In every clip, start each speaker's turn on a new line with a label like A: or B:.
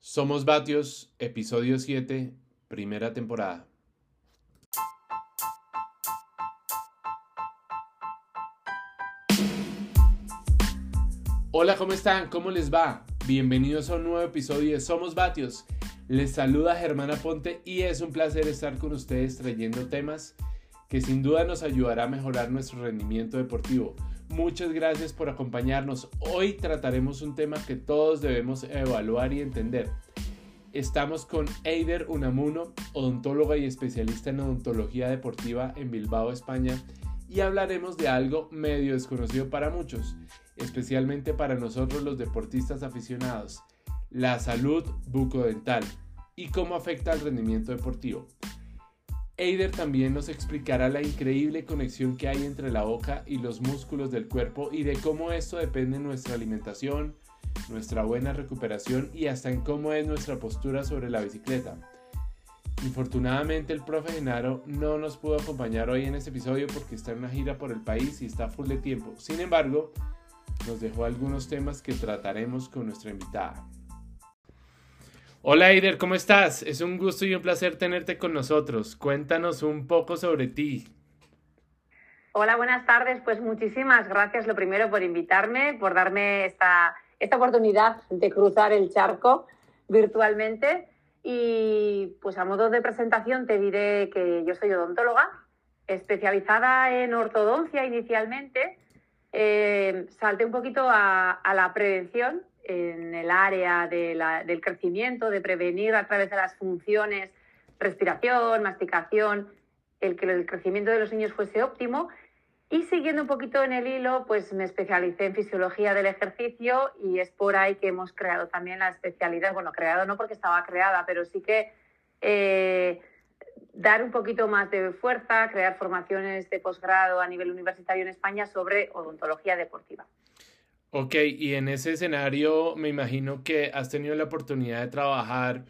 A: Somos Vatios, episodio 7, primera temporada. Hola, ¿cómo están? ¿Cómo les va? Bienvenidos a un nuevo episodio de Somos Vatios. Les saluda Germana Ponte y es un placer estar con ustedes trayendo temas que sin duda nos ayudará a mejorar nuestro rendimiento deportivo. Muchas gracias por acompañarnos. Hoy trataremos un tema que todos debemos evaluar y entender. Estamos con Eider Unamuno, odontóloga y especialista en odontología deportiva en Bilbao, España, y hablaremos de algo medio desconocido para muchos, especialmente para nosotros los deportistas aficionados, la salud bucodental y cómo afecta al rendimiento deportivo. Eider también nos explicará la increíble conexión que hay entre la boca y los músculos del cuerpo y de cómo esto depende de nuestra alimentación, nuestra buena recuperación y hasta en cómo es nuestra postura sobre la bicicleta. Infortunadamente el profe Genaro no nos pudo acompañar hoy en este episodio porque está en una gira por el país y está full de tiempo. Sin embargo, nos dejó algunos temas que trataremos con nuestra invitada. Hola Eider, ¿cómo estás? Es un gusto y un placer tenerte con nosotros. Cuéntanos un poco sobre ti.
B: Hola, buenas tardes. Pues muchísimas gracias lo primero por invitarme, por darme esta, esta oportunidad de cruzar el charco virtualmente. Y pues a modo de presentación te diré que yo soy odontóloga, especializada en ortodoncia inicialmente. Eh, salté un poquito a, a la prevención en el área del crecimiento, de prevenir a través de las funciones respiración, masticación, el que el crecimiento de los niños fuese óptimo. Y siguiendo un poquito en el hilo, pues me especialicé en fisiología del ejercicio y es por ahí que hemos creado también la especialidad, bueno, creado no porque estaba creada, pero sí que eh, dar un poquito más de fuerza, crear formaciones de posgrado a nivel universitario en España sobre odontología deportiva.
A: Ok, y en ese escenario me imagino que has tenido la oportunidad de trabajar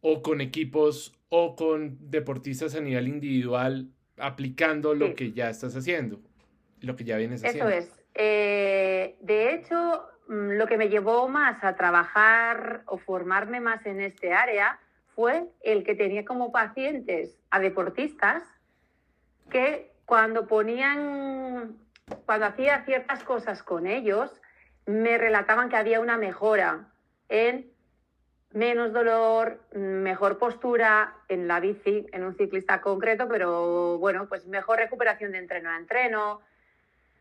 A: o con equipos o con deportistas a nivel individual aplicando lo que ya estás haciendo, lo que ya vienes haciendo.
B: Eso es. Eh, de hecho, mm, lo que me llevó más a trabajar o formarme más en este área fue el que tenía como pacientes a deportistas que cuando ponían, cuando hacía ciertas cosas con ellos, me relataban que había una mejora en menos dolor, mejor postura en la bici, en un ciclista concreto, pero bueno, pues mejor recuperación de entreno a entreno,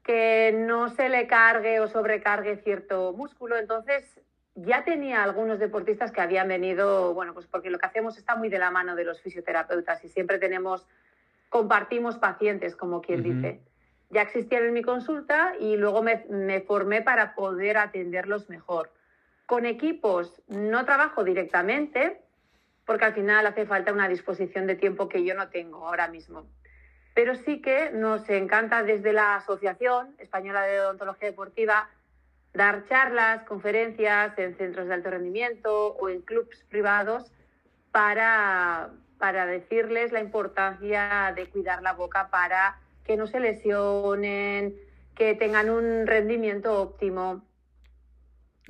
B: que no se le cargue o sobrecargue cierto músculo. Entonces, ya tenía algunos deportistas que habían venido, bueno, pues porque lo que hacemos está muy de la mano de los fisioterapeutas y siempre tenemos, compartimos pacientes, como quien dice ya existían en mi consulta y luego me, formé para poder atenderlos mejor. Con equipos no trabajo directamente porque al final hace falta una disposición de tiempo que yo no tengo ahora mismo. Pero sí que nos encanta desde la Asociación Española de Odontología Deportiva dar charlas, conferencias en centros de alto rendimiento o en clubs privados para, para decirles la importancia de cuidar la boca para que no se lesionen, que tengan un rendimiento óptimo.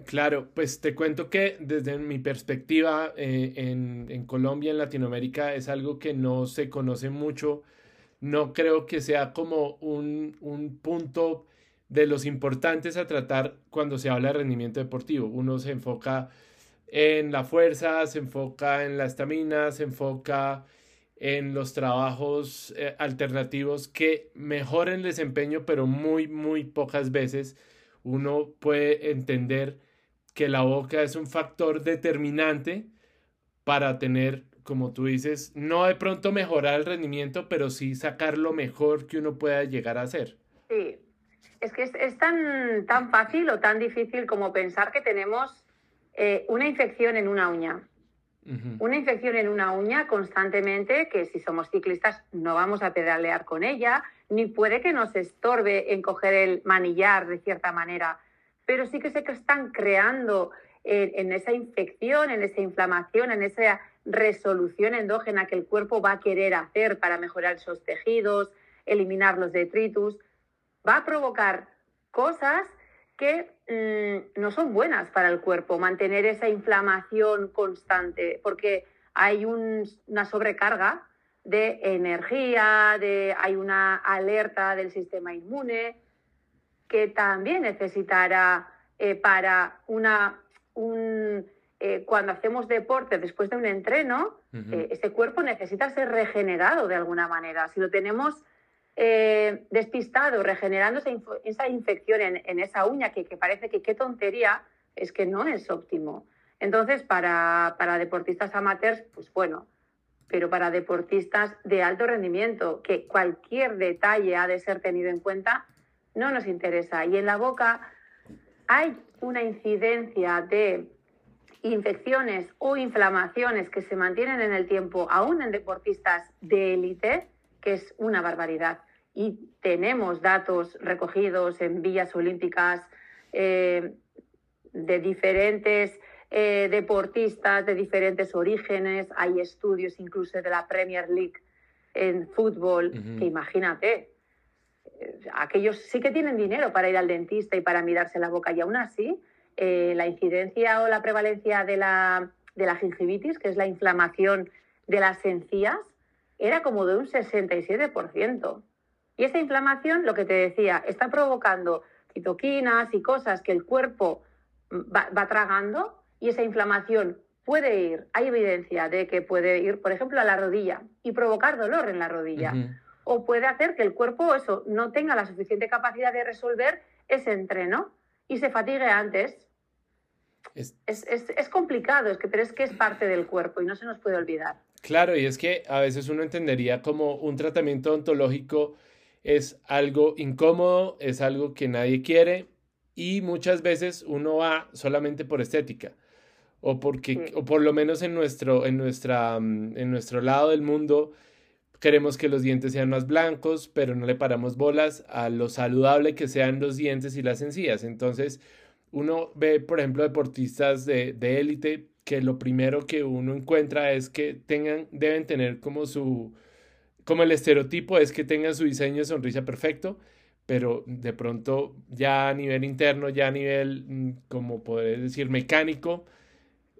A: Claro, pues te cuento que desde mi perspectiva eh, en, Colombia, en Latinoamérica, es algo que no se conoce mucho. No creo que sea como un, un punto de los importantes a tratar cuando se habla de rendimiento deportivo. Uno se enfoca en la fuerza, se enfoca en la estamina, se enfoca en los trabajos eh, alternativos que mejoren el desempeño, pero muy, muy pocas veces uno puede entender que la boca es un factor determinante para tener, como tú dices, no de pronto mejorar el rendimiento, pero sí sacar lo mejor que uno pueda llegar a hacer.
B: Sí, es que es, tan, tan fácil o tan difícil como pensar que tenemos eh, una infección en una uña una infección en una uña constantemente, que si somos ciclistas no vamos a pedalear con ella, ni puede que nos estorbe en coger el manillar de cierta manera, pero sí que se están creando en, esa infección, en esa inflamación, en esa resolución endógena que el cuerpo va a querer hacer para mejorar esos tejidos, eliminar los detritus, va a provocar cosas que mm, no son buenas para el cuerpo, mantener esa inflamación constante, porque hay una sobrecarga de energía, de, hay una alerta del sistema inmune que también necesitará eh, para una, un, eh, cuando hacemos deporte después de un entreno, eh, ese cuerpo necesita ser regenerado de alguna manera. Si lo tenemos despistado, regenerando esa, infección en, esa uña, que, que, parece que qué tontería, es que no es óptimo. Entonces, para, para deportistas amateurs, pues bueno, pero para deportistas de alto rendimiento, que cualquier detalle ha de ser tenido en cuenta, no nos interesa. Y en la boca hay una incidencia de infecciones o inflamaciones que se mantienen en el tiempo, aún en deportistas de élite, que es una barbaridad. Y tenemos datos recogidos en villas olímpicas eh, de diferentes eh, deportistas de diferentes orígenes, hay estudios incluso de la Premier League en fútbol, que imagínate, eh, aquellos sí que tienen dinero para ir al dentista y para mirarse la boca. Y aún así eh, la incidencia o la prevalencia de la, de la gingivitis, que es la inflamación de las encías, era como de un 67%. Y esa inflamación, lo que te decía, está provocando citoquinas y cosas que el cuerpo va tragando y esa inflamación puede ir, hay evidencia de que puede ir, por ejemplo, a la rodilla y provocar dolor en la rodilla. O puede hacer que el cuerpo eso no tenga la suficiente capacidad de resolver ese entreno y se fatigue antes. Es, es, complicado, es que, pero es que es parte del cuerpo y no se nos puede olvidar.
A: Claro, y es que a veces uno entendería como un tratamiento ontológico es algo incómodo, es algo que nadie quiere y muchas veces uno va solamente por estética o porque o por lo menos en nuestro en nuestra mm, en nuestro lado del mundo queremos que los dientes sean más blancos, pero no le paramos bolas a lo saludable que sean los dientes y las encías. Entonces, uno ve, por ejemplo, deportistas de, de élite que lo primero que uno encuentra es que tengan, deben tener como su, como el estereotipo es que tengan su diseño de sonrisa perfecto, pero de pronto ya a nivel interno, ya a nivel, mm, como poder decir, mecánico,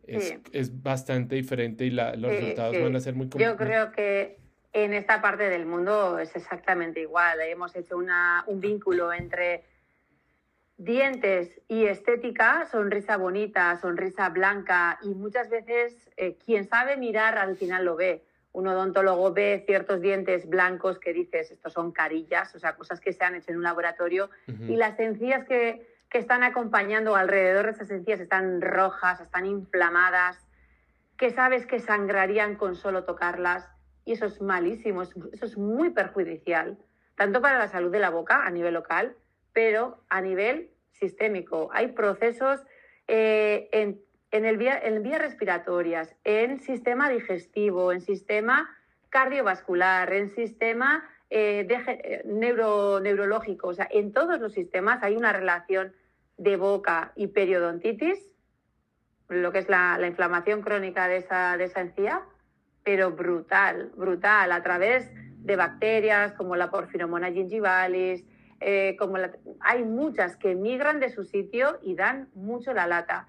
A: es, bastante diferente y los resultados van a ser muy
B: Yo creo que en esta parte del mundo es exactamente igual. Hemos hecho una, un vínculo entre dientes y estética, sonrisa bonita, sonrisa blanca y muchas veces eh, quien sabe mirar al final lo ve. Un odontólogo ve ciertos dientes blancos que dices, estos son carillas, o sea, cosas que se han hecho en un laboratorio y las encías que, que están acompañando alrededor de esas encías están rojas, están inflamadas, que sabes que sangrarían con solo tocarlas. Y eso es malísimo, eso es muy perjudicial, tanto para la salud de la boca a nivel local, pero a nivel sistémico. Hay procesos eh, en, el vía, en vías respiratorias, en sistema digestivo, en sistema cardiovascular, en sistema eh, eh, neuro, neurológico, o sea, en todos los sistemas hay una relación de boca y periodontitis, lo que es la, inflamación crónica de esa, de esa encía, pero brutal, brutal, a través de bacterias como la Porphyromonas gingivalis, eh, como hay muchas que migran de su sitio y dan mucho la lata.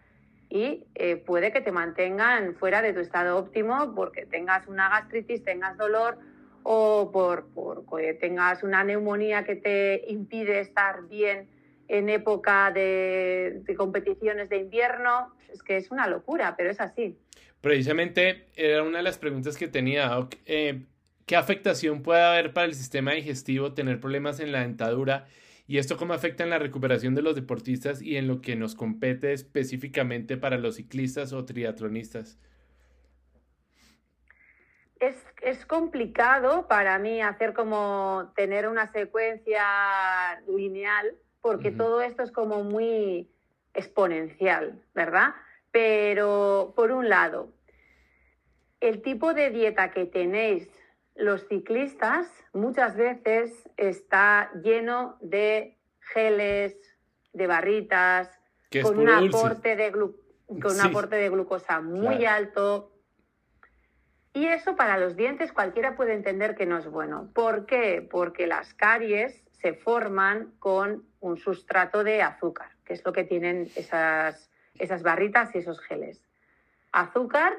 B: Y puede que te mantengan fuera de tu estado óptimo porque tengas una gastritis, tengas dolor o por, que tengas una neumonía que te impide estar bien en época de, competiciones de invierno. Es que es una locura, pero es así.
A: Precisamente era una de las preguntas que tenía. Eh, ¿Qué afectación puede haber para el sistema digestivo tener problemas en la dentadura? ¿Y esto cómo afecta en la recuperación de los deportistas y en lo que nos compete específicamente para los ciclistas o triatlonistas?
B: es, complicado para mí hacer como tener una secuencia lineal, porque todo esto es como muy exponencial, ¿verdad? Pero, por un lado, el tipo de dieta que tenéis los ciclistas muchas veces está lleno de geles, de barritas, con, un aporte de, con un aporte de glucosa muy alto, y eso para los dientes cualquiera puede entender que no es bueno. ¿Por qué? Porque las caries se forman con un sustrato de azúcar. que es lo que tienen esas, esas barritas y esos geles. Azúcar,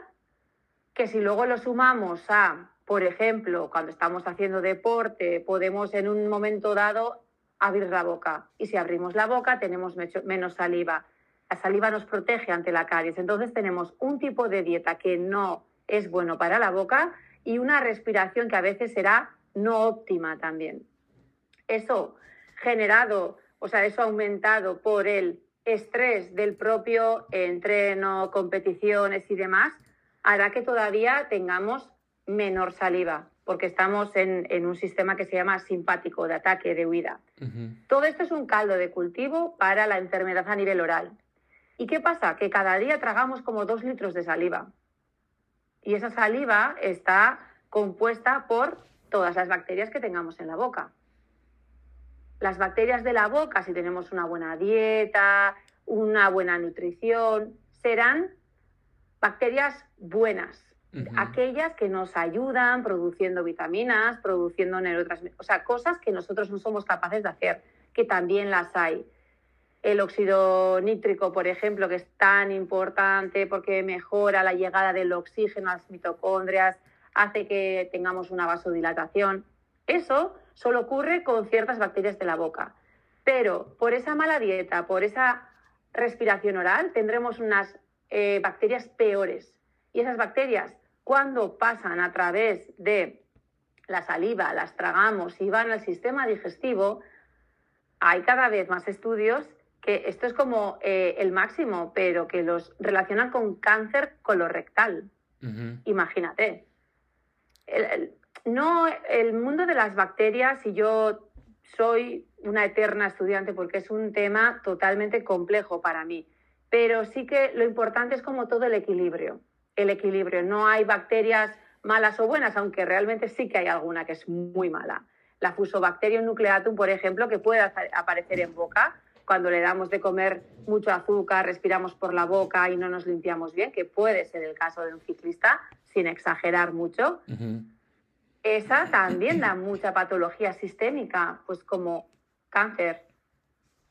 B: que si luego lo sumamos a, por ejemplo, cuando estamos haciendo deporte, podemos en un momento dado abrir la boca. Y si abrimos la boca, tenemos menos saliva. La saliva nos protege ante la caries. Entonces tenemos un tipo de dieta que no es bueno para la boca y una respiración que a veces será no óptima también. Eso generado, o sea, eso aumentado por el estrés del propio entreno, competiciones y demás, hará que todavía tengamos menor saliva, porque estamos en, un sistema que se llama simpático, de ataque, de huida. Todo esto es un caldo de cultivo para la enfermedad a nivel oral. ¿Y qué pasa? Que cada día tragamos como dos litros de saliva. Y esa saliva está compuesta por todas las bacterias que tengamos en la boca. Las bacterias de la boca, si tenemos una buena dieta, una buena nutrición, serán bacterias buenas, aquellas que nos ayudan produciendo vitaminas, produciendo neurotransmisores, o sea, cosas que nosotros no somos capaces de hacer, que también las hay. El óxido nítrico, por ejemplo, que es tan importante porque mejora la llegada del oxígeno a las mitocondrias, hace que tengamos una vasodilatación. Eso solo ocurre con ciertas bacterias de la boca. Pero por esa mala dieta, por esa respiración oral, tendremos unas eh, bacterias peores. Y esas bacterias, cuando pasan a través de la saliva, las tragamos y van al sistema digestivo, hay cada vez más estudios que esto es como eh, el máximo, pero que los relacionan con cáncer colorectal. Imagínate. no, el mundo de las bacterias, y yo soy una eterna estudiante porque es un tema totalmente complejo para mí, pero sí que lo importante es como todo el equilibrio. El equilibrio. No hay bacterias malas o buenas, aunque realmente sí que hay alguna que es muy mala. La Fusobacterium nucleatum, por ejemplo, que puede aparecer en boca cuando le damos de comer mucho azúcar, respiramos por la boca y no nos limpiamos bien, que puede ser el caso de un ciclista, sin exagerar mucho. Esa también da mucha patología sistémica, pues como cáncer.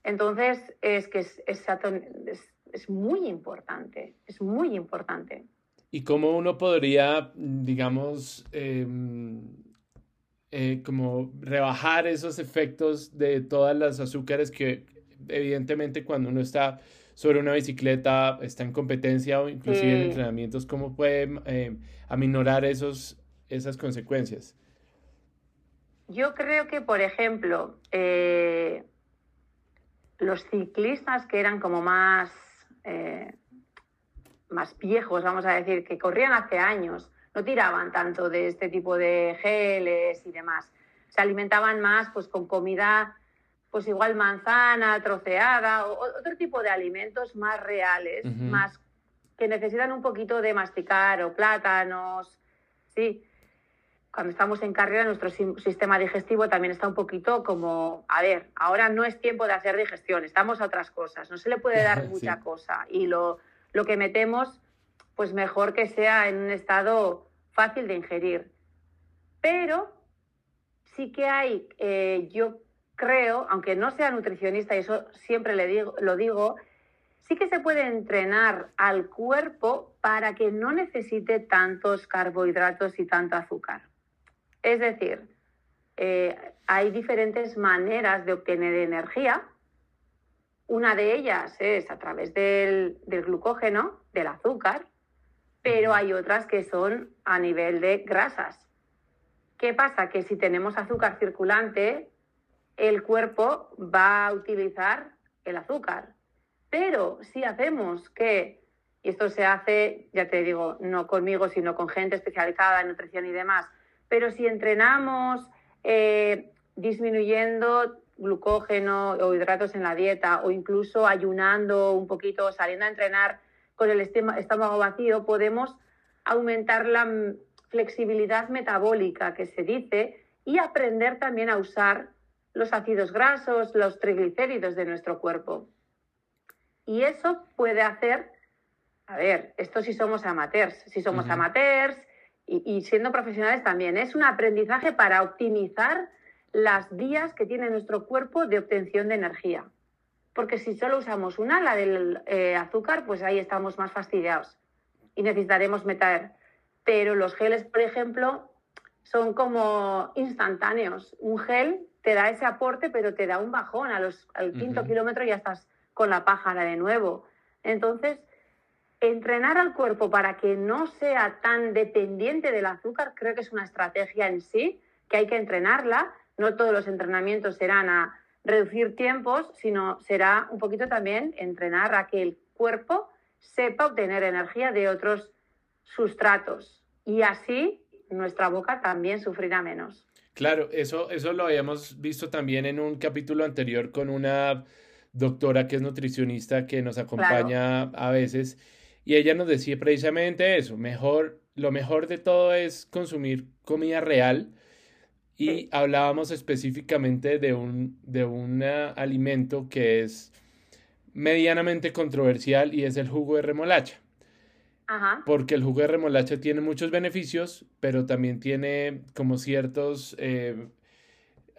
B: Entonces, es que es, es, es muy importante, es muy importante.
A: ¿Y cómo uno podría, digamos, em, eh, como rebajar esos efectos de todas las azúcares que evidentemente cuando uno está sobre una bicicleta, está en competencia o inclusive en entrenamientos, ¿cómo puede eh, aminorar esos, esas consecuencias?
B: Yo creo que, por ejemplo, eh, los ciclistas que eran como más, eh, más viejos, vamos a decir, que corrían hace años, no tiraban tanto de este tipo de geles y demás. Se alimentaban más pues, con comida, pues igual manzana, troceada, o otro tipo de alimentos más reales, más que necesitan un poquito de masticar, o plátanos, sí. Cuando estamos en carrera, nuestro sistema digestivo también está un poquito como, a ver, ahora no es tiempo de hacer digestión, estamos a otras cosas, no se le puede dar mucha cosa. Y lo, lo que metemos, pues mejor que sea en un estado fácil de ingerir. Pero sí que hay, eh, yo creo, aunque no sea nutricionista, y eso siempre le digo, lo digo, sí que se puede entrenar al cuerpo para que no necesite tantos carbohidratos y tanto azúcar. Es decir, eh, hay diferentes maneras de obtener energía. Una de ellas es a través del, glucógeno, del azúcar, pero hay otras que son a nivel de grasas. ¿Qué pasa? Que si tenemos azúcar circulante, el cuerpo va a utilizar el azúcar. Pero si hacemos que, y esto se hace, ya te digo, no conmigo, sino con gente especializada en nutrición y demás, pero si entrenamos eh, disminuyendo glucógeno o hidratos en la dieta o incluso ayunando un poquito, saliendo a entrenar con el estómago vacío, podemos aumentar la flexibilidad metabólica que se dice y aprender también a usar los ácidos grasos, los triglicéridos de nuestro cuerpo. Y eso puede hacer, a ver, esto si somos amateurs, si somos amateurs y, siendo profesionales también. Es un aprendizaje para optimizar las vías que tiene nuestro cuerpo de obtención de energía. porque si solo usamos un ala del eh, azúcar, pues ahí estamos más fastidiados y necesitaremos meter. Pero los geles, por ejemplo, son como instantáneos. Un gel te da ese aporte, pero te da un bajón. A los, al quinto kilómetro ya estás con la pájara de nuevo. Entonces, entrenar al cuerpo para que no sea tan dependiente del azúcar, creo que es una estrategia en sí, que hay que entrenarla. No todos los entrenamientos serán a reducir tiempos, sino será un poquito también entrenar a que el cuerpo sepa obtener energía de otros sustratos. Y así nuestra boca también sufrirá menos.
A: Claro, eso, eso lo habíamos visto también en un capítulo anterior con una doctora que es nutricionista que nos acompaña a veces y ella nos decía precisamente eso, mejor, lo mejor de todo es consumir comida real y hablábamos específicamente de un, de un alimento que es medianamente controversial y es el jugo de remolacha. Porque el jugo de remolacha tiene muchos beneficios, pero también tiene como ciertas eh,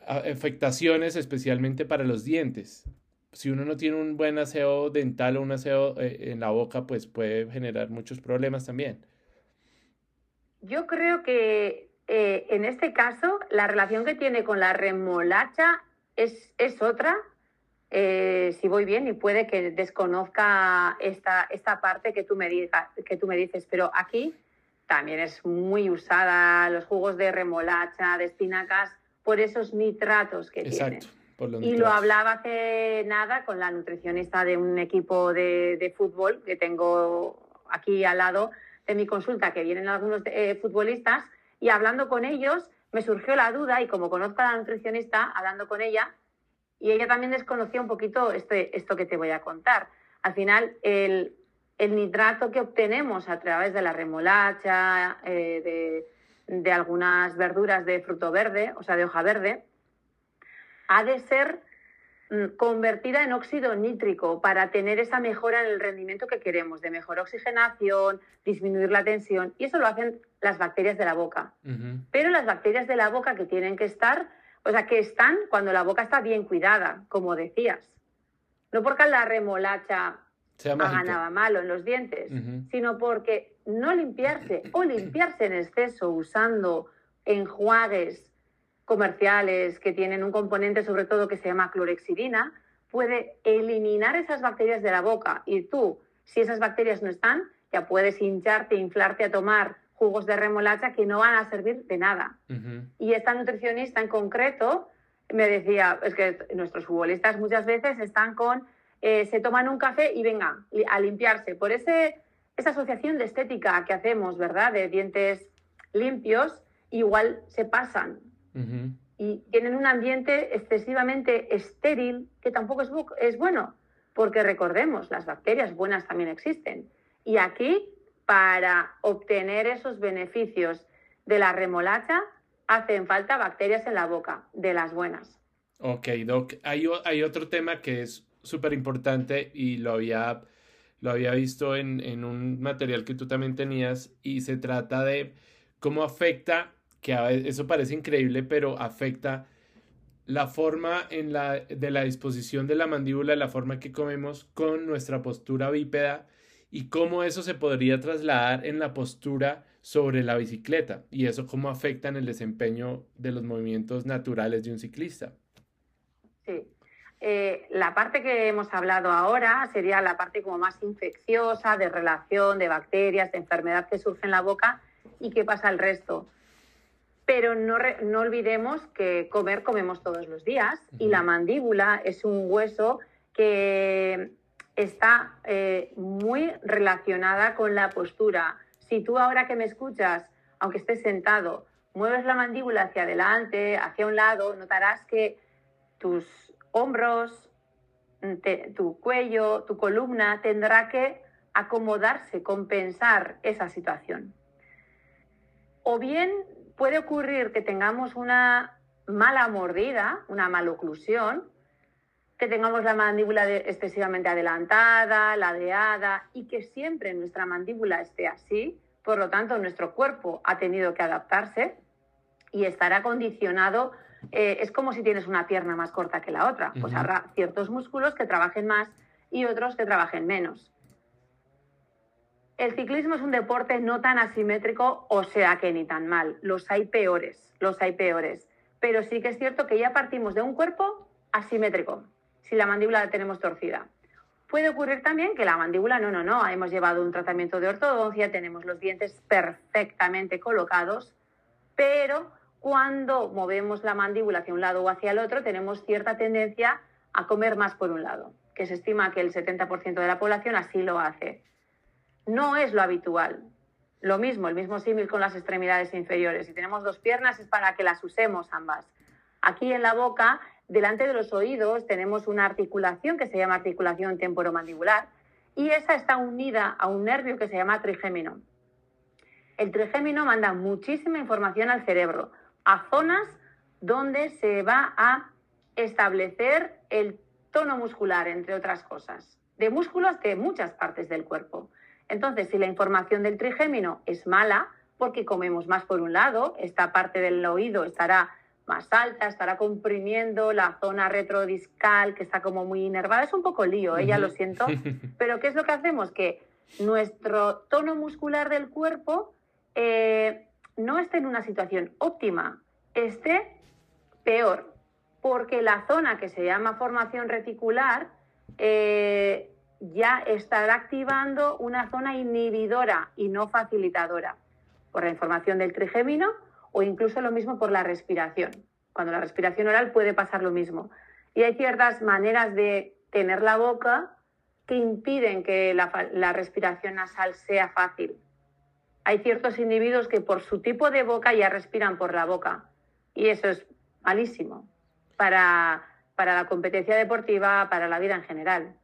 A: afectaciones, especialmente para los dientes. Si uno no tiene un buen aseo dental o un aseo eh, en la boca, pues puede generar muchos problemas también.
B: Yo creo que eh, en este caso la relación que tiene con la remolacha es, es otra eh, si voy bien y puede que desconozca esta, esta parte que tú, me que tú me dices, pero aquí también es muy usada los jugos de remolacha, de espinacas, por esos nitratos que Exacto, tienen. y lo hablaba hace nada con la nutricionista de un equipo de, de, fútbol que tengo aquí al lado de mi consulta, que vienen algunos eh, futbolistas, y hablando con ellos me surgió la duda y como conozco a la nutricionista, hablando con ella, y ella también desconocía un poquito este, esto que te voy a contar. Al final, el, nitrato que obtenemos a través de la remolacha, eh, de, algunas verduras de fruto verde, o sea, de hoja verde, ha de ser mm, convertida en óxido nítrico para tener esa mejora en el rendimiento que queremos, de mejor oxigenación, disminuir la tensión, y eso lo hacen las bacterias de la boca. Pero las bacterias de la boca que tienen que estar o sea, que están cuando la boca está bien cuidada, como decías. No porque la remolacha haga nada malo en los dientes, sino porque no limpiarse o limpiarse en exceso usando enjuagues comerciales que tienen un componente sobre todo que se llama clorexidina, puede eliminar esas bacterias de la boca. Y tú, si esas bacterias no están, ya puedes hincharte, inflarte a tomar jugos de remolacha que no van a servir de nada. Y esta nutricionista en concreto me decía, es que nuestros futbolistas muchas veces están con, eh, se toman un café y venga a limpiarse. Por ese, esa asociación de estética que hacemos, ¿verdad? De dientes limpios, igual se pasan. Y tienen un ambiente excesivamente estéril que tampoco es, es bueno, porque recordemos, las bacterias buenas también existen. Y aquí para obtener esos beneficios de la remolacha hacen falta bacterias en la boca, de las buenas.
A: Ok, Doc. Hay, otro tema que es súper importante y lo había, lo había visto en, un material que tú también tenías y se trata de cómo afecta, que eso parece increíble, pero afecta la forma en la, de la disposición de la mandíbula, la forma que comemos con nuestra postura bípeda y cómo eso se podría trasladar en la postura sobre la bicicleta y eso cómo afecta en el desempeño de los movimientos naturales de un ciclista.
B: Sí. Eh, la parte que hemos hablado ahora sería la parte como más infecciosa, de relación, de bacterias, de enfermedad que surge en la boca y qué pasa el resto. Pero no, no olvidemos que comer comemos todos los días y la mandíbula es un hueso que está eh, muy relacionada con la postura. Si tú ahora que me escuchas, aunque estés sentado, mueves la mandíbula hacia adelante, hacia un lado, notarás que tus hombros, tu cuello, tu columna tendrá que acomodarse, compensar esa situación. O bien puede ocurrir que tengamos una mala mordida, una maloclusión, que tengamos la mandíbula excesivamente adelantada, ladeada y que siempre nuestra mandíbula esté así. Por lo tanto, nuestro cuerpo ha tenido que adaptarse y estará condicionado eh, es como si tienes una pierna más corta que la otra. Pues habrá ciertos músculos que trabajen más y otros que trabajen menos. El ciclismo es un deporte no tan asimétrico, o sea que ni tan mal. Los hay peores, los hay peores. Pero sí que es cierto que ya partimos de un cuerpo asimétrico, si la mandíbula la tenemos torcida. Puede ocurrir también que la mandíbula, no, no, no, hemos llevado un tratamiento de ortodoncia, tenemos los dientes perfectamente colocados, pero cuando movemos la mandíbula hacia un lado o hacia el otro, tenemos cierta tendencia a comer más por un lado, que se estima que el 70% de la población así lo hace. No es lo habitual. Lo mismo, el mismo símil con las extremidades inferiores. Si tenemos dos piernas es para que las usemos ambas. Aquí en la boca delante de los oídos tenemos una articulación que se llama articulación temporomandibular y esa está unida a un nervio que se llama trigémino. El trigémino manda muchísima información al cerebro, a zonas donde se va a establecer el tono muscular, entre otras cosas, de músculos de muchas partes del cuerpo. Entonces, si la información del trigémino es mala, porque comemos más por un lado, esta parte del oído estará más alta, estará comprimiendo la zona retrodiscal que está como muy inervada. Es un poco lío, ¿eh? ya lo siento. Pero ¿qué es lo que hacemos? Que nuestro tono muscular del cuerpo eh, no esté en una situación óptima, esté peor, porque la zona que se llama formación reticular eh, ya estará activando una zona inhibidora y no facilitadora por la información del trigémino o incluso lo mismo por la respiración. Cuando la respiración oral puede pasar lo mismo. Y hay ciertas maneras de tener la boca que impiden que la, respiración nasal sea fácil. Hay ciertos individuos que por su tipo de boca ya respiran por la boca y eso es malísimo para, para la competencia deportiva, para la vida en general.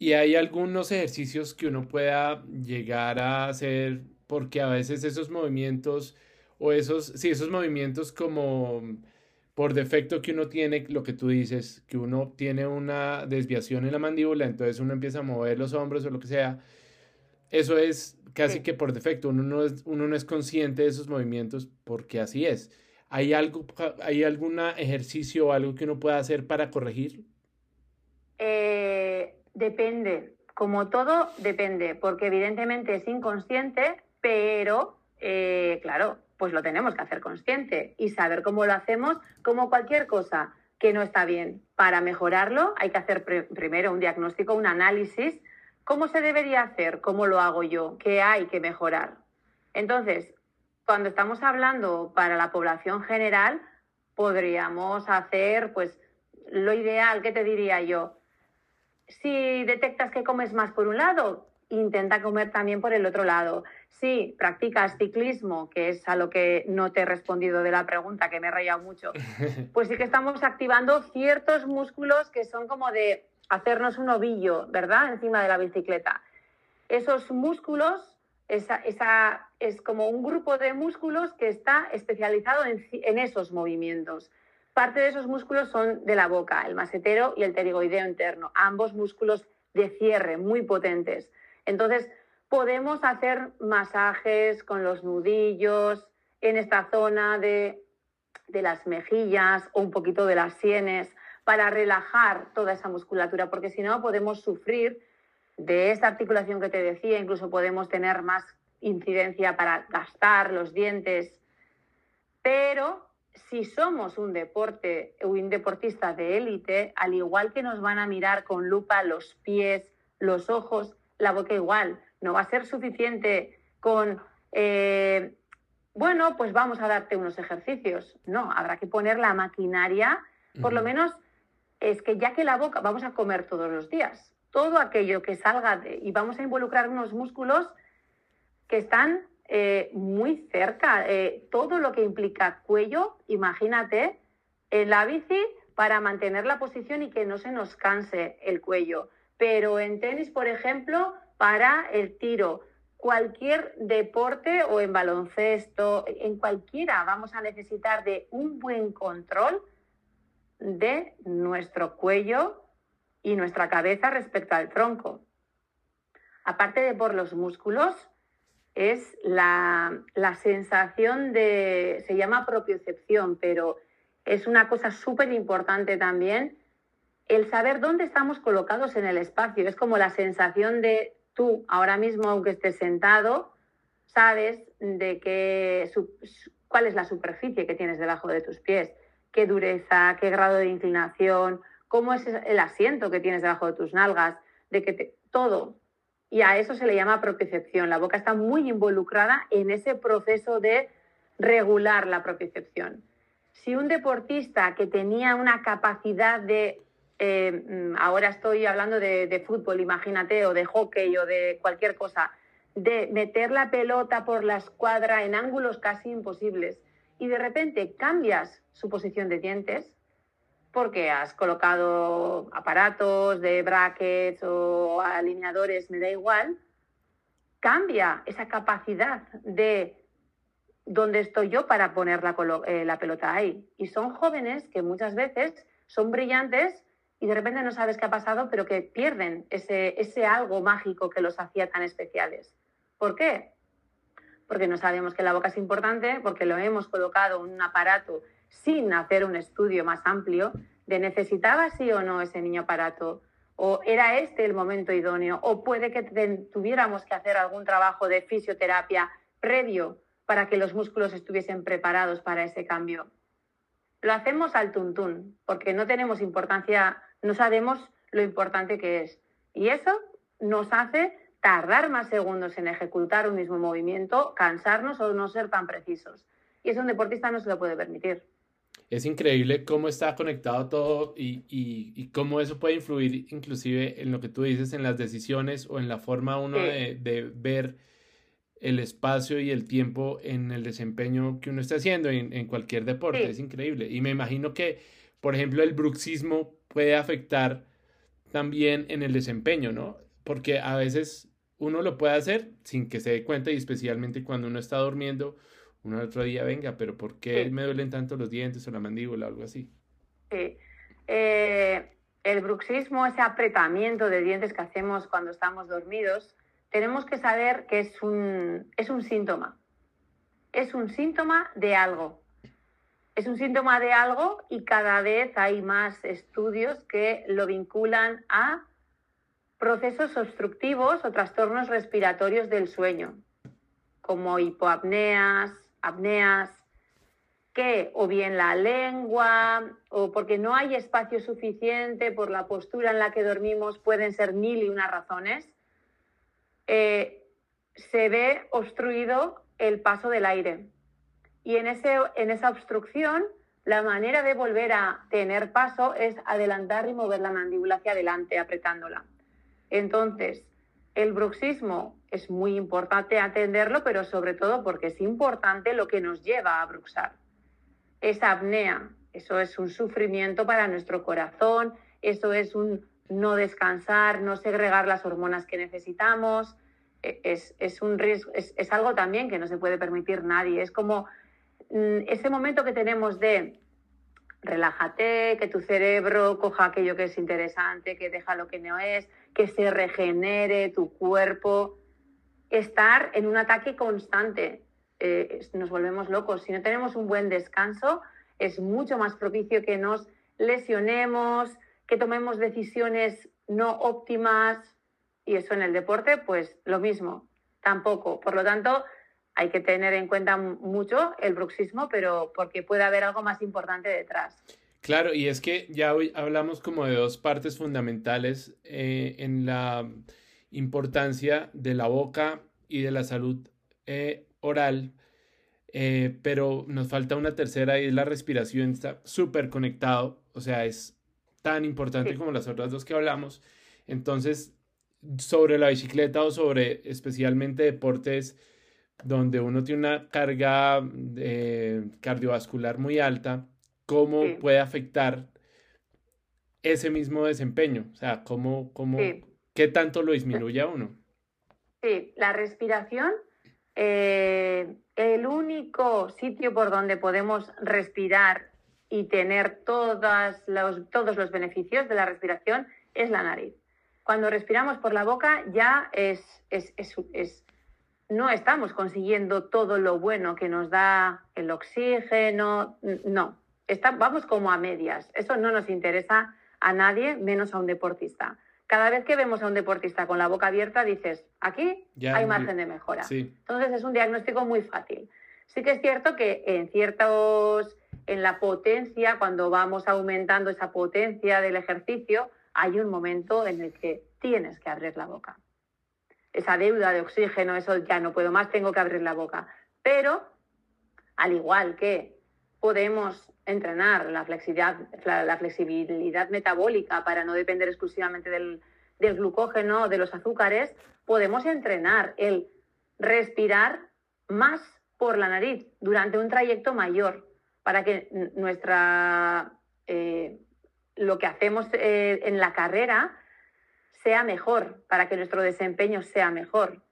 A: ¿Y hay algunos ejercicios que uno pueda llegar a hacer porque a veces esos movimientos o esos, sí, esos movimientos como por defecto que uno tiene, lo que tú dices, que uno tiene una desviación en la mandíbula, entonces uno empieza a mover los hombros o lo que sea, eso es casi que por defecto, uno no, es, uno no es consciente de esos movimientos porque así es. ¿Hay, algo, ¿Hay algún ejercicio o algo que uno pueda hacer para corregir?
B: Eh, depende, como todo depende, porque evidentemente es inconsciente, pero eh, claro, pues lo tenemos que hacer consciente y saber cómo lo hacemos, como cualquier cosa que no está bien. Para mejorarlo hay que hacer primero un diagnóstico, un análisis. ¿Cómo se debería hacer? ¿Cómo lo hago yo? ¿Qué hay que mejorar? Entonces, cuando estamos hablando para la población general, podríamos hacer, pues, lo ideal, ¿qué te diría yo? Si detectas que comes más por un lado, intenta comer también por el otro lado. Si practicas ciclismo, que es a lo que no te he respondido de la pregunta, que me he rayado mucho, pues sí que estamos activando ciertos músculos que son como de hacernos un ovillo, ¿verdad? Encima de la bicicleta. Esos músculos, esa, esa, es como un grupo de músculos que está especializado en, en esos movimientos. Parte de esos músculos son de la boca, el masetero y el pterigoideo interno, ambos músculos de cierre muy potentes. Entonces, podemos hacer masajes con los nudillos en esta zona de, las mejillas o un poquito de las sienes para relajar toda esa musculatura, porque si no podemos sufrir de esta articulación que te decía, incluso podemos tener más incidencia para gastar los dientes. Pero si somos un deporte un deportista de élite, al igual que nos van a mirar con lupa los pies, los ojos, la boca igual. No va a ser suficiente con, eh, bueno, pues vamos a darte unos ejercicios. No, habrá que poner la maquinaria, por lo menos es que ya que la boca, vamos a comer todos los días, todo aquello que salga de, y vamos a involucrar unos músculos que están eh, muy cerca, eh, todo lo que implica cuello, imagínate, en la bici para mantener la posición y que no se nos canse el cuello. Pero en tenis, por ejemplo, para el tiro, cualquier deporte o en baloncesto, en cualquiera vamos a necesitar de un buen control de nuestro cuello y nuestra cabeza respecto al tronco. Aparte de por los músculos, es la, la sensación de, se llama propiocepción, pero es una cosa súper importante también el saber dónde estamos colocados en el espacio. Es como la sensación de tú, ahora mismo, aunque estés sentado, sabes de qué, cuál es la superficie que tienes debajo de tus pies, qué dureza, qué grado de inclinación, cómo es el asiento que tienes debajo de tus nalgas, de que todo. Y a eso se le llama propiocepción. La boca está muy involucrada en ese proceso de regular la propiocepción. Si un deportista que tenía una capacidad de, eh, mm, ahora estoy hablando de, de fútbol, imagínate, o de hockey o de cualquier cosa, de meter la pelota por la escuadra en ángulos casi imposibles y de repente cambias su posición de dientes, porque has colocado aparatos de brackets o alineadores, me da igual, cambia esa capacidad de dónde estoy yo para poner la, eh, la, pelota ahí. Y son jóvenes que muchas veces son brillantes y de repente no sabes qué ha pasado, pero que pierden ese, ese algo mágico que los hacía tan especiales. ¿Por qué? Porque no sabemos que la boca es importante, porque lo hemos colocado en un aparato sin hacer un estudio más amplio de necesitaba sí o no ese niño aparato, o era este el momento idóneo, o puede que tuviéramos que hacer algún trabajo de fisioterapia previo para que los músculos estuviesen preparados para ese cambio. Lo hacemos al tuntún, porque no tenemos importancia, no sabemos lo importante que es. Y eso nos hace tardar más segundos en ejecutar un mismo movimiento, cansarnos o no ser tan precisos. Y eso un deportista no se lo puede permitir
A: es increíble cómo está conectado todo y, y, cómo eso puede influir inclusive en lo que tú dices, en las decisiones o en la forma uno de, de, ver el espacio y el tiempo en el desempeño que uno está haciendo en, en cualquier deporte. Es increíble. Y me imagino que, por ejemplo, el bruxismo puede afectar también en el desempeño, ¿no? Porque a veces uno lo puede hacer sin que se dé cuenta y especialmente cuando uno está durmiendo uno otro día venga, pero ¿por qué me duelen tanto los dientes o la mandíbula o algo así?
B: Sí. Eh, el bruxismo, ese apretamiento de dientes que hacemos cuando estamos dormidos, tenemos que saber que es un, es un síntoma. Es un síntoma de algo. Es un síntoma de algo y cada vez hay más estudios que lo vinculan a procesos obstructivos o trastornos respiratorios del sueño, como hipoapneas, apneas, que o bien la lengua o porque no hay espacio suficiente por la postura en la que dormimos, pueden ser mil y unas razones, eh, se ve obstruido el paso del aire. Y en, ese, en esa obstrucción, la manera de volver a tener paso es adelantar y mover la mandíbula hacia adelante, apretándola. Entonces, el bruxismo es muy importante atenderlo, pero sobre todo porque es importante lo que nos lleva a bruxar. Esa apnea, eso es un sufrimiento para nuestro corazón, eso es un no descansar, no segregar las hormonas que necesitamos, e, es, un riesgo, es, es, algo también que no se puede permitir nadie. Es como mm, ese momento que tenemos de relájate, que tu cerebro coja aquello que es interesante, que deja lo que no es, que se regenere tu cuerpo, estar en un ataque constante. Eh, nos volvemos locos. Si no tenemos un buen descanso, es mucho más propicio que nos lesionemos, que tomemos decisiones no óptimas. Y eso en el deporte, pues lo mismo, tampoco. Por lo tanto, hay que tener en cuenta mucho el bruxismo, pero porque puede haber algo más importante detrás.
A: Claro, y es que ya hoy hablamos como de dos partes fundamentales eh, en la importancia de la boca y de la salud eh, oral, eh, pero nos falta una tercera y es la respiración, está súper conectado, o sea, es tan importante como las otras dos que hablamos. Entonces, sobre la bicicleta o sobre especialmente deportes donde uno tiene una carga cardiovascular muy alta, cómo puede afectar ese mismo desempeño, o sea, cómo, cómo qué tanto lo disminuye a uno.
B: Sí, la respiración, eh, el único sitio por donde podemos respirar y tener todas los, todos los beneficios de la respiración es la nariz. Cuando respiramos por la boca ya es, es, es, no estamos consiguiendo todo lo bueno que nos da el oxígeno, no, vamos como a medias. Eso no nos interesa a nadie, menos a un deportista. Cada vez que vemos a un deportista con la boca abierta, dices, aquí hay margen de mejora. Entonces es un diagnóstico muy fácil. Sí que es cierto que en ciertos, en la potencia, cuando vamos aumentando esa potencia del ejercicio, hay un momento en el que tienes que abrir la boca. Esa deuda de oxígeno, eso ya no puedo más, tengo que abrir la boca. Pero, al igual que podemos entrenar la flexibilidad, la, flexibilidad metabólica para no depender exclusivamente del, del glucógeno de los azúcares, podemos entrenar el respirar más por la nariz durante un trayecto mayor para que nuestra eh, lo que hacemos eh, en la carrera sea mejor, para que nuestro desempeño sea mejor.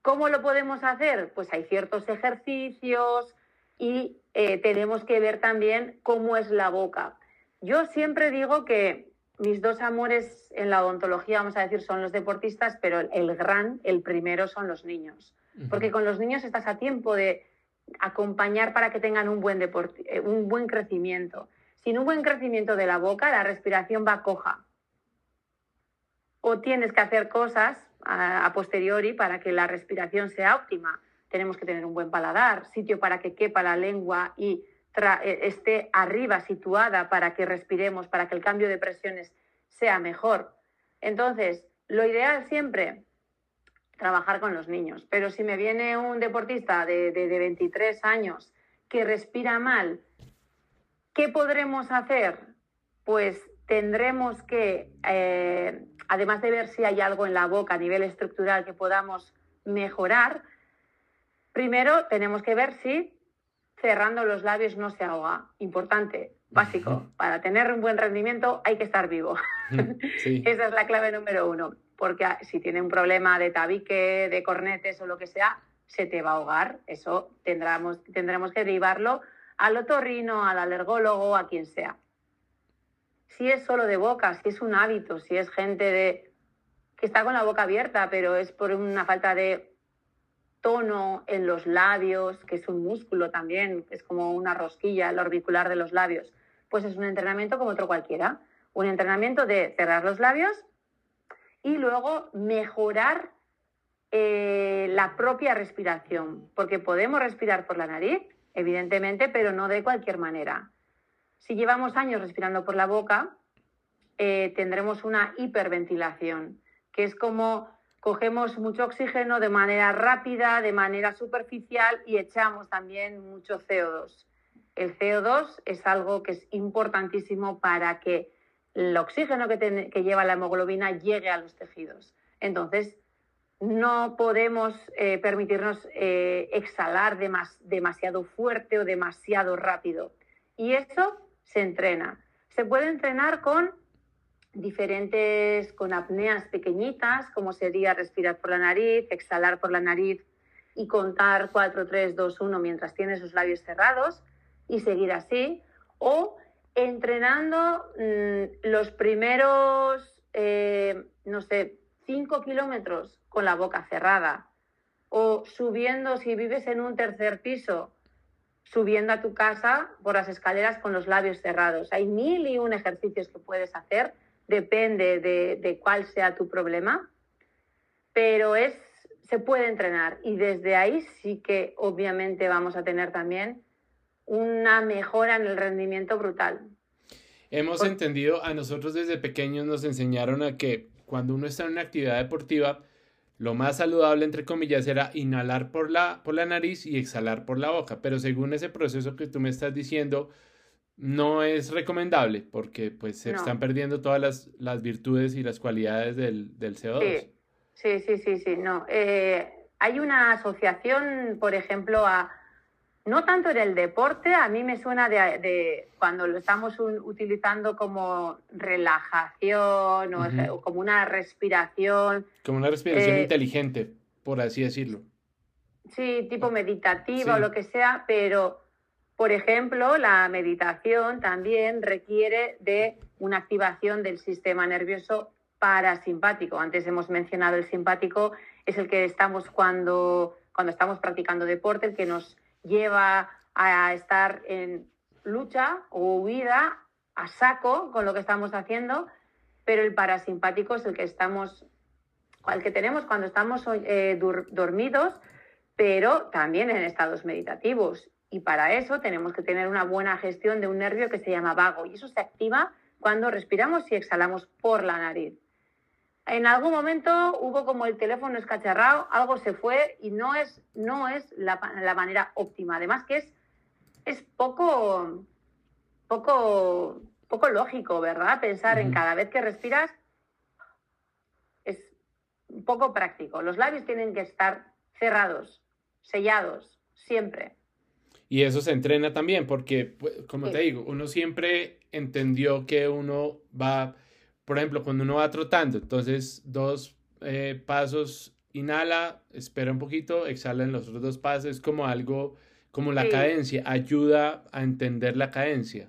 B: ¿Cómo lo podemos hacer? Pues hay ciertos ejercicios, y eh, tenemos que ver también cómo es la boca. Yo siempre digo que mis dos amores en la odontología, vamos a decir, son los deportistas, pero el gran, el primero son los niños. Porque con los niños estás a tiempo de acompañar para que tengan un buen, eh, un buen crecimiento. Sin un buen crecimiento de la boca, la respiración va coja. O tienes que hacer cosas a posteriori para que la respiración sea óptima tenemos que tener un buen paladar, sitio para que quepa la lengua y eh, esté arriba situada para que respiremos, para que el cambio de presiones sea mejor. Entonces, lo ideal siempre, trabajar con los niños. Pero si me viene un deportista de, 23 años que respira mal, ¿qué podremos hacer? Pues tendremos que, eh, además de ver si hay algo en la boca a nivel estructural que podamos mejorar, Primero tenemos que ver si cerrando los labios no se ahoga. Importante, básico. Para tener un buen rendimiento hay que estar vivo. Esa es la clave número uno. Porque si tiene un problema de tabique, de cornetes o lo que sea, se te va a ahogar. Eso tendremos, tendremos que derivarlo al otorrino, al alergólogo, a quien sea. Si es solo de boca, si es un hábito, si es gente de que está con la boca abierta, pero es por una falta de tono en los labios, que es un músculo también, es como una rosquilla, el orbicular de los labios, pues es un entrenamiento como otro cualquiera. Un entrenamiento de cerrar los labios y luego mejorar eh, la propia respiración, porque podemos respirar por la nariz, evidentemente, pero no de cualquier manera. Si llevamos años respirando por la boca, eh, tendremos una hiperventilación, que es como cogemos mucho oxígeno de manera rápida, de manera superficial y echamos también mucho CO2. El CO2 es algo que es importantísimo para que el oxígeno que, lleva la hemoglobina llegue a los tejidos. Entonces, no podemos eh, permitirnos eh, exhalar demasiado fuerte o demasiado rápido. Y eso se entrena. Se puede entrenar con diferentes con apneas pequeñitas, como sería respirar por la nariz, exhalar por la nariz y contar 4, 3, 2, 1 mientras tienes los labios cerrados y seguir así. O entrenando mm, los primeros, eh, no sé, 5 kilómetros con la boca cerrada. O subiendo, si vives en un tercer piso, subiendo a tu casa por las escaleras con los labios cerrados. Hay mil y un ejercicios que puedes hacer depende de, cuál sea tu problema, pero es, se puede entrenar y desde ahí sí que obviamente vamos a tener también una mejora en el rendimiento brutal.
A: Hemos entendido, a nosotros desde pequeños nos enseñaron a que cuando uno está en una actividad deportiva, lo más saludable, entre comillas, era inhalar por la, por la nariz y exhalar por la boca. Pero según ese proceso que tú me estás diciendo, no es recomendable porque pues se están perdiendo todas las, las, virtudes y las cualidades del, del CO2.
B: Sí, sí, sí, sí, no. Eh, hay una asociación, por ejemplo, a no tanto en el deporte, a mí me suena de, cuando lo estamos utilizando como relajación o, como una respiración.
A: Como una respiración eh, inteligente, por así decirlo.
B: Sí, tipo meditativa o lo que sea, pero por ejemplo, la meditación también requiere de una activación del sistema nervioso parasimpático. Antes hemos mencionado el simpático, es el que estamos cuando, cuando estamos practicando deporte, el que nos lleva a estar en lucha o huida a saco con lo que estamos haciendo, pero el parasimpático es el que estamos, el que tenemos cuando estamos eh, dormidos, pero también en estados meditativos. Y para eso tenemos que tener una buena gestión de un nervio que se llama vago. Y eso se activa cuando respiramos y exhalamos por la nariz. En algún momento hubo como el teléfono escacharrado, algo se fue y no es, no es la, manera óptima. Además que es, es poco, poco, poco lógico, ¿verdad? Pensar en cada vez que respiras es poco práctico. Los labios tienen que estar cerrados, sellados, siempre.
A: Y eso se entrena también, porque, pues, como te digo, uno siempre entendió que uno va por ejemplo, cuando uno va trotando, entonces dos eh, pasos, inhala, espera un poquito, exhala en los otros dos pasos, es como algo, como la cadencia, ayuda a entender la cadencia.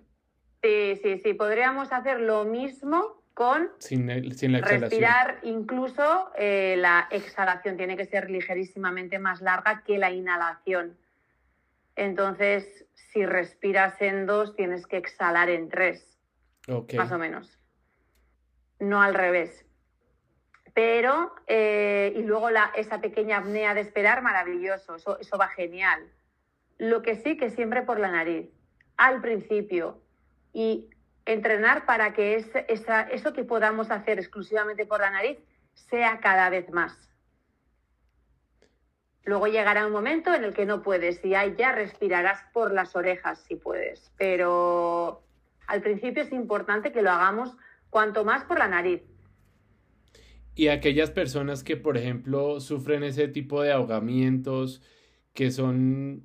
B: Sí, sí, sí, podríamos hacer lo mismo con
A: sin, sin la exhalación.
B: respirar, incluso eh, la exhalación tiene que ser ligerísimamente más larga que la inhalación. Entonces, si respiras en dos, tienes que exhalar en tres, más o menos no al revés. Pero, eh, y luego la, esa pequeña apnea de esperar, maravilloso, eso, eso va genial. Lo que sí que siempre por la nariz, al principio, y entrenar para que esa, eso que podamos hacer exclusivamente por la nariz sea cada vez más. Luego llegará un momento en el que no puedes y ahí ya respirarás por las orejas si puedes. Pero al principio es importante que lo hagamos cuanto más por la nariz.
A: Y aquellas personas que, por ejemplo, sufren ese tipo de ahogamientos, que son,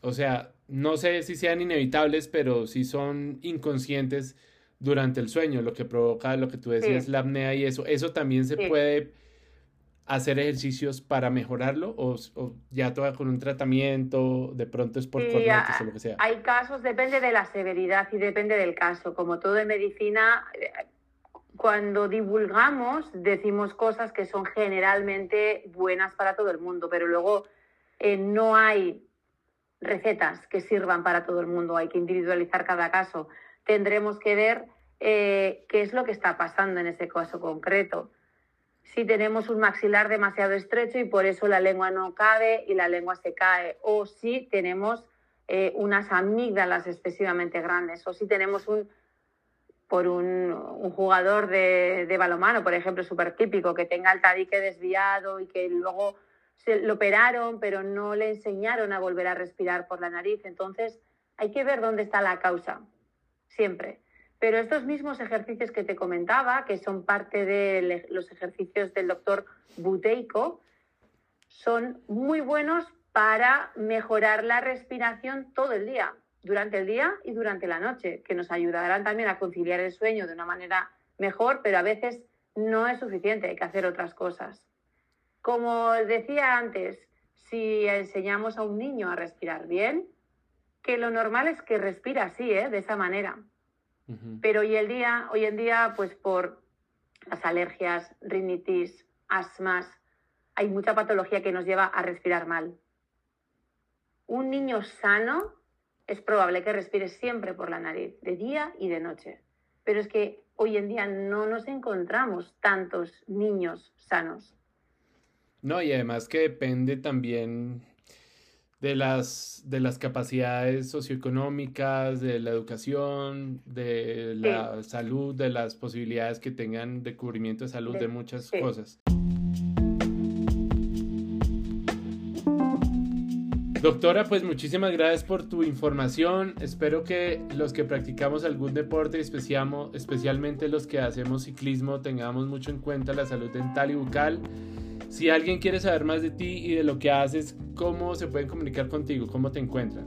A: o sea, no sé si sean inevitables, pero sí son inconscientes durante el sueño, lo que provoca lo que tú decías, la apnea y eso, eso también se puede hacer ejercicios para mejorarlo o, ya todo con un tratamiento, de pronto es por sí, o lo que sea.
B: Hay casos, depende de la severidad y depende del caso. Como todo en medicina, cuando divulgamos decimos cosas que son generalmente buenas para todo el mundo, pero luego eh, no hay recetas que sirvan para todo el mundo, hay que individualizar cada caso. Tendremos que ver eh, qué es lo que está pasando en ese caso concreto. Si tenemos un maxilar demasiado estrecho y por eso la lengua no cabe y la lengua se cae, o si tenemos eh, unas amígdalas excesivamente grandes, o si tenemos un por un, jugador de, balomano, por ejemplo, súper típico, que tenga el tabique desviado y que luego se lo operaron, pero no le enseñaron a volver a respirar por la nariz. Entonces, hay que ver dónde está la causa, siempre. Pero estos mismos ejercicios que te comentaba, que son parte de los ejercicios del doctor Buteico, son muy buenos para mejorar la respiración todo el día durante el día y durante la noche, que nos ayudarán también a conciliar el sueño de una manera mejor, pero a veces no es suficiente, hay que hacer otras cosas. Como decía antes, si enseñamos a un niño a respirar bien, que lo normal es que respira así, ¿eh? de esa manera. Pero hoy, el día, hoy en día, pues por las alergias, rinitis, asmas, hay mucha patología que nos lleva a respirar mal. Un niño sano es probable que respires siempre por la nariz, de día y de noche. Pero es que hoy en día no nos encontramos tantos niños sanos.
A: No, y además que depende también de las, de las capacidades socioeconómicas, de la educación, de la salud, de las posibilidades que tengan de cubrimiento de salud, de, muchas cosas. Doctora, pues muchísimas gracias por tu información. Espero que los que practicamos algún deporte, especialmente los que hacemos ciclismo, tengamos mucho en cuenta la salud dental y bucal. Si alguien quiere saber más de ti y de lo que haces, ¿cómo se pueden comunicar contigo? ¿Cómo te encuentran?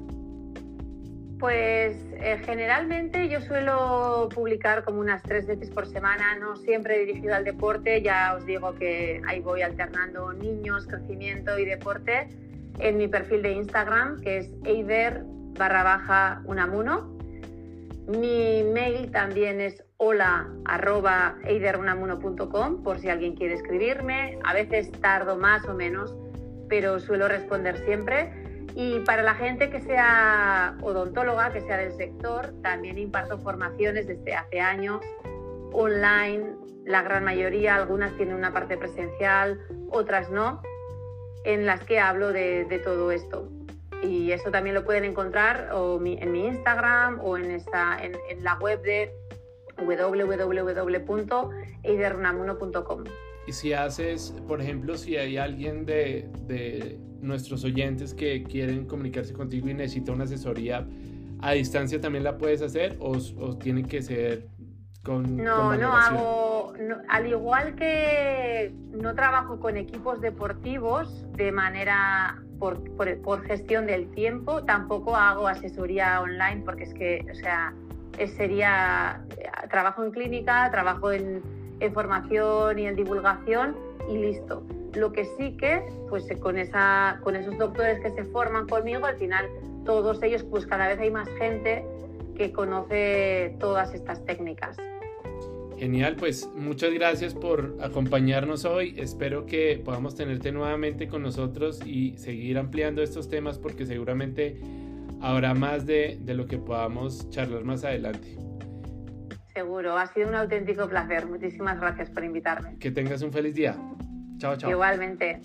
B: Pues eh, generalmente yo suelo publicar como unas tres veces por semana, no siempre dirigido al deporte, ya os digo que ahí voy alternando niños, crecimiento y deporte en mi perfil de Instagram, que es eider barra baja unamuno. Mi mail también es hola arroba eiderunamuno.com por si alguien quiere escribirme. A veces tardo más o menos, pero suelo responder siempre. Y para la gente que sea odontóloga, que sea del sector, también imparto formaciones desde hace años online. La gran mayoría, algunas tienen una parte presencial, otras no, en las que hablo de, todo esto. Y eso también lo pueden encontrar en mi Instagram o en, esta, en, la web de www.eiderunamuno.com.
A: Y si haces, por ejemplo, si hay alguien de, nuestros oyentes que quieren comunicarse contigo y necesita una asesoría a distancia, ¿también la puedes hacer o, tiene que ser con...
B: No, no hago, al igual que no trabajo con equipos deportivos de manera por, por, gestión del tiempo, tampoco hago asesoría online porque es que, o sea, sería, trabajo en clínica, trabajo en en formación y en divulgación y listo. Lo que sí que, pues con, esa, con esos doctores que se forman conmigo, al final todos ellos, pues cada vez hay más gente que conoce todas estas técnicas.
A: Genial, pues muchas gracias por acompañarnos hoy. Espero que podamos tenerte nuevamente con nosotros y seguir ampliando estos temas porque seguramente habrá más de, de lo que podamos charlar más adelante.
B: Seguro, ha sido un auténtico placer. Muchísimas gracias por invitarme.
A: Que tengas un feliz día. Chao, chao.
B: Igualmente.